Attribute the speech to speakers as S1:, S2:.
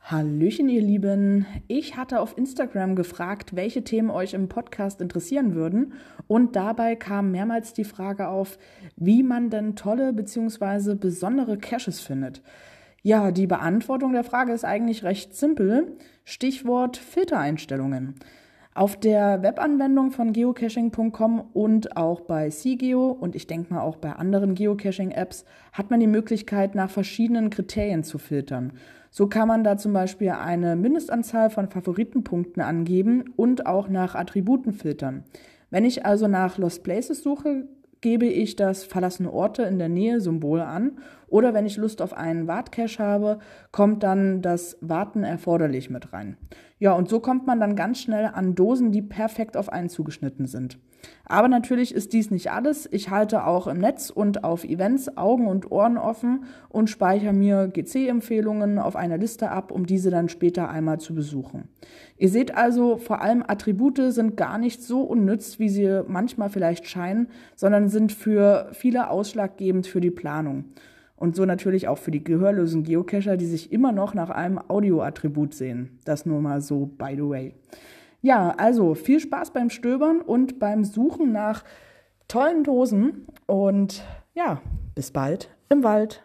S1: Hallöchen, ihr Lieben. Ich hatte auf Instagram gefragt, welche Themen euch im Podcast interessieren würden. Und dabei kam mehrmals die Frage auf, wie man denn tolle bzw. besondere Caches findet. Ja, die Beantwortung der Frage ist eigentlich recht simpel. Stichwort Filtereinstellungen. Auf der Webanwendung von geocaching.com und auch bei CGeo und ich denke mal auch bei anderen Geocaching-Apps hat man die Möglichkeit, nach verschiedenen Kriterien zu filtern. So kann man da zum Beispiel eine Mindestanzahl von Favoritenpunkten angeben und auch nach Attributen filtern. Wenn ich also nach Lost Places suche, gebe ich das verlassene Orte in der Nähe Symbol an oder wenn ich Lust auf einen Wartcache habe, kommt dann das Warten erforderlich mit rein. Ja, und so kommt man dann ganz schnell an Dosen, die perfekt auf einen zugeschnitten sind. Aber natürlich ist dies nicht alles. Ich halte auch im Netz und auf Events Augen und Ohren offen und speichere mir GC-Empfehlungen auf einer Liste ab, um diese dann später einmal zu besuchen. Ihr seht also, vor allem Attribute sind gar nicht so unnütz, wie sie manchmal vielleicht scheinen, sondern sind für viele ausschlaggebend für die Planung. Und so natürlich auch für die gehörlosen Geocacher, die sich immer noch nach einem Audioattribut sehen. Das nur mal so by the way. Ja, also viel Spaß beim Stöbern und beim Suchen nach tollen Dosen und ja, bis bald im Wald.